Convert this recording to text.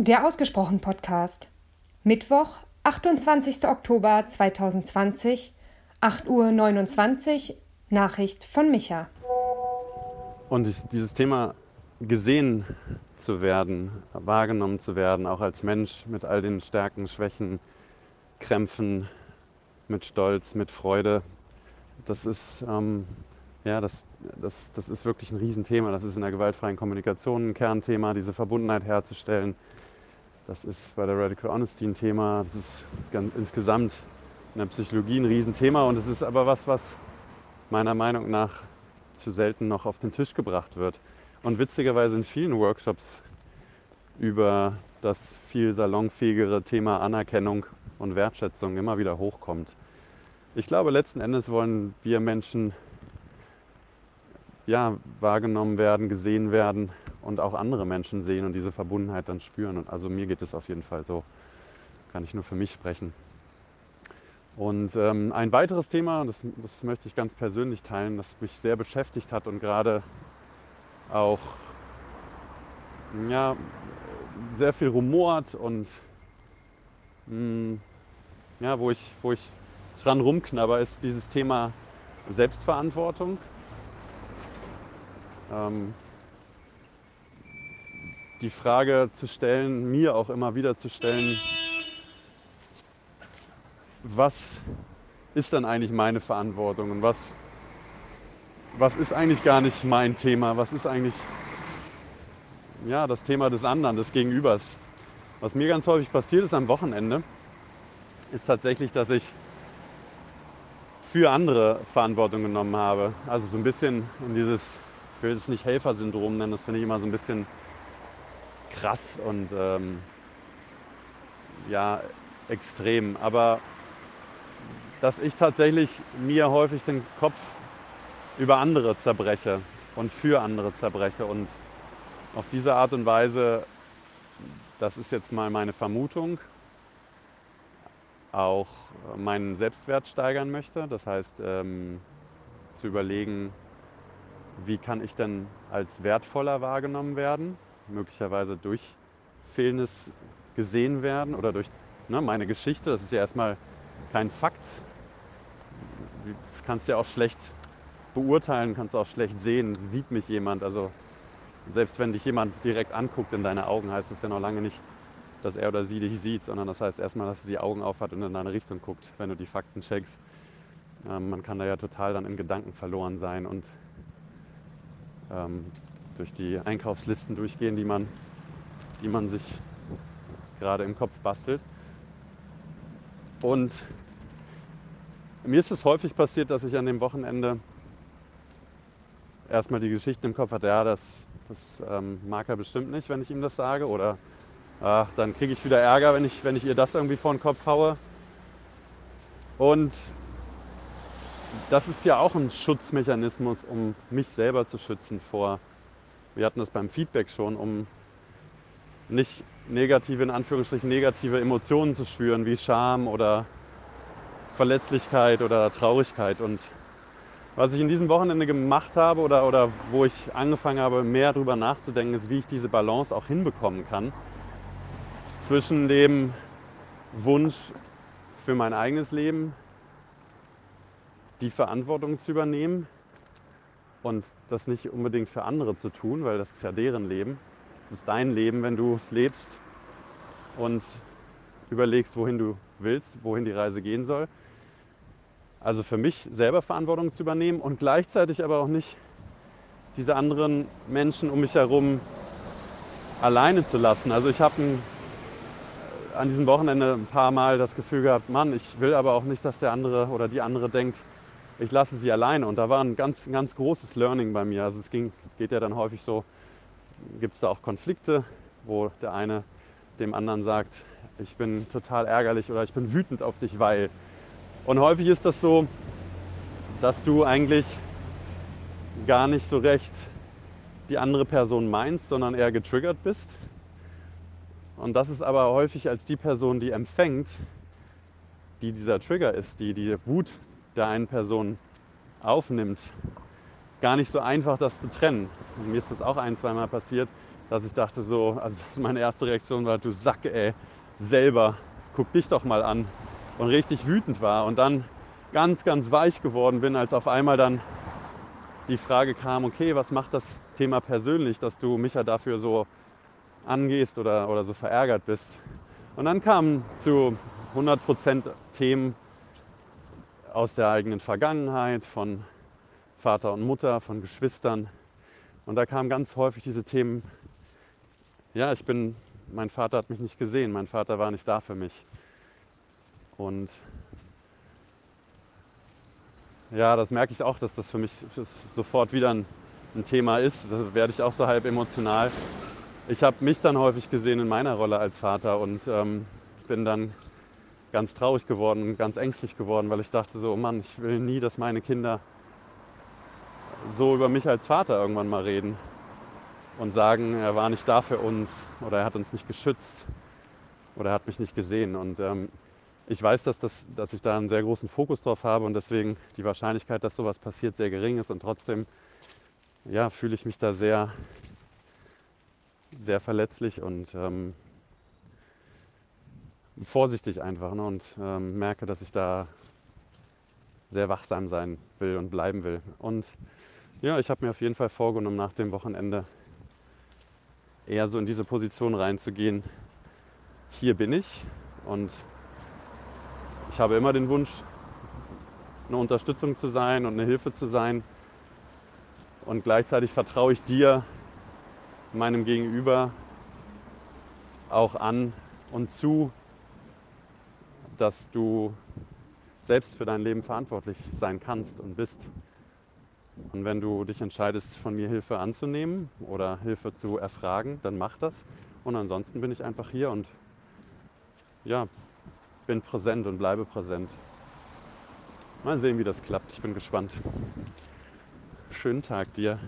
Der Ausgesprochen Podcast. Mittwoch, 28. Oktober 2020, 8.29 Uhr, Nachricht von Micha. Und dieses Thema gesehen zu werden, wahrgenommen zu werden, auch als Mensch mit all den Stärken, Schwächen, Krämpfen, mit Stolz, mit Freude, das ist, ähm, ja, das, das, das ist wirklich ein Riesenthema. Das ist in der gewaltfreien Kommunikation ein Kernthema, diese Verbundenheit herzustellen das ist bei der Radical Honesty ein Thema. Das ist ganz, insgesamt in der Psychologie ein Riesenthema. Und es ist aber was, was meiner Meinung nach zu selten noch auf den Tisch gebracht wird. Und witzigerweise in vielen Workshops über das viel salonfähigere Thema Anerkennung und Wertschätzung immer wieder hochkommt. Ich glaube, letzten Endes wollen wir Menschen ja, wahrgenommen werden, gesehen werden und auch andere Menschen sehen und diese Verbundenheit dann spüren. Und also mir geht es auf jeden Fall so. Kann ich nur für mich sprechen. Und ähm, ein weiteres Thema, das, das möchte ich ganz persönlich teilen, das mich sehr beschäftigt hat und gerade auch ja, sehr viel rumort und mh, hm, ja, wo ich, wo ich dran rumknabber, ist dieses Thema Selbstverantwortung. Ähm, die Frage zu stellen, mir auch immer wieder zu stellen, was ist dann eigentlich meine Verantwortung und was, was ist eigentlich gar nicht mein Thema, was ist eigentlich ja, das Thema des anderen, des Gegenübers. Was mir ganz häufig passiert ist am Wochenende, ist tatsächlich, dass ich für andere Verantwortung genommen habe. Also so ein bisschen in dieses, ich will es nicht Helfersyndrom nennen, das finde ich immer so ein bisschen krass und ähm, ja, extrem. Aber dass ich tatsächlich mir häufig den Kopf über andere zerbreche und für andere zerbreche. Und auf diese Art und Weise, das ist jetzt mal meine Vermutung, auch meinen Selbstwert steigern möchte. Das heißt, ähm, zu überlegen, wie kann ich denn als wertvoller wahrgenommen werden möglicherweise durch fehlendes gesehen werden oder durch ne, meine Geschichte. Das ist ja erstmal kein Fakt. Du kannst ja auch schlecht beurteilen, kannst auch schlecht sehen, sieht mich jemand. Also selbst wenn dich jemand direkt anguckt in deine Augen, heißt das ja noch lange nicht, dass er oder sie dich sieht, sondern das heißt erstmal, dass sie die Augen aufhat und in deine Richtung guckt, wenn du die Fakten checkst. Ähm, man kann da ja total dann in Gedanken verloren sein und ähm, durch die Einkaufslisten durchgehen, die man, die man sich gerade im Kopf bastelt. Und mir ist es häufig passiert, dass ich an dem Wochenende erstmal die Geschichten im Kopf hatte, ja, das, das ähm, mag er bestimmt nicht, wenn ich ihm das sage. Oder ach, dann kriege ich wieder Ärger, wenn ich, wenn ich ihr das irgendwie vor den Kopf haue. Und das ist ja auch ein Schutzmechanismus, um mich selber zu schützen vor wir hatten das beim Feedback schon, um nicht negative, in Anführungsstrichen negative Emotionen zu spüren, wie Scham oder Verletzlichkeit oder Traurigkeit. Und was ich in diesem Wochenende gemacht habe oder, oder wo ich angefangen habe, mehr darüber nachzudenken, ist, wie ich diese Balance auch hinbekommen kann zwischen dem Wunsch für mein eigenes Leben, die Verantwortung zu übernehmen und das nicht unbedingt für andere zu tun, weil das ist ja deren Leben. Es ist dein Leben, wenn du es lebst und überlegst, wohin du willst, wohin die Reise gehen soll. Also für mich selber Verantwortung zu übernehmen und gleichzeitig aber auch nicht diese anderen Menschen um mich herum alleine zu lassen. Also ich habe an diesem Wochenende ein paar Mal das Gefühl gehabt, Mann, ich will aber auch nicht, dass der andere oder die andere denkt, ich lasse sie alleine. Und da war ein ganz, ganz großes Learning bei mir. Also es ging, geht ja dann häufig so, gibt es da auch Konflikte, wo der eine dem anderen sagt, ich bin total ärgerlich oder ich bin wütend auf dich, weil. Und häufig ist das so, dass du eigentlich gar nicht so recht die andere Person meinst, sondern eher getriggert bist. Und das ist aber häufig als die Person, die empfängt, die dieser Trigger ist, die die Wut der einen Person aufnimmt, gar nicht so einfach, das zu trennen. Und mir ist das auch ein, zweimal passiert, dass ich dachte so, also meine erste Reaktion war, du Sack, ey, selber, guck dich doch mal an. Und richtig wütend war und dann ganz, ganz weich geworden bin, als auf einmal dann die Frage kam, okay, was macht das Thema persönlich, dass du mich ja dafür so angehst oder, oder so verärgert bist. Und dann kamen zu 100% Themen aus der eigenen Vergangenheit, von Vater und Mutter, von Geschwistern. Und da kamen ganz häufig diese Themen, ja, ich bin, mein Vater hat mich nicht gesehen, mein Vater war nicht da für mich. Und ja, das merke ich auch, dass das für mich sofort wieder ein, ein Thema ist. Da werde ich auch so halb emotional. Ich habe mich dann häufig gesehen in meiner Rolle als Vater und ähm, bin dann ganz traurig geworden, ganz ängstlich geworden, weil ich dachte so, oh Mann, ich will nie, dass meine Kinder so über mich als Vater irgendwann mal reden und sagen, er war nicht da für uns oder er hat uns nicht geschützt oder er hat mich nicht gesehen. Und ähm, ich weiß, dass, das, dass ich da einen sehr großen Fokus drauf habe und deswegen die Wahrscheinlichkeit, dass sowas passiert, sehr gering ist. Und trotzdem ja, fühle ich mich da sehr, sehr verletzlich und ähm, vorsichtig einfach ne? und ähm, merke, dass ich da sehr wachsam sein will und bleiben will. Und ja, ich habe mir auf jeden Fall vorgenommen, nach dem Wochenende eher so in diese Position reinzugehen. Hier bin ich und ich habe immer den Wunsch, eine Unterstützung zu sein und eine Hilfe zu sein. Und gleichzeitig vertraue ich dir, meinem Gegenüber, auch an und zu, dass du selbst für dein Leben verantwortlich sein kannst und bist. Und wenn du dich entscheidest, von mir Hilfe anzunehmen oder Hilfe zu erfragen, dann mach das. Und ansonsten bin ich einfach hier und ja, bin präsent und bleibe präsent. Mal sehen, wie das klappt. Ich bin gespannt. Schönen Tag dir.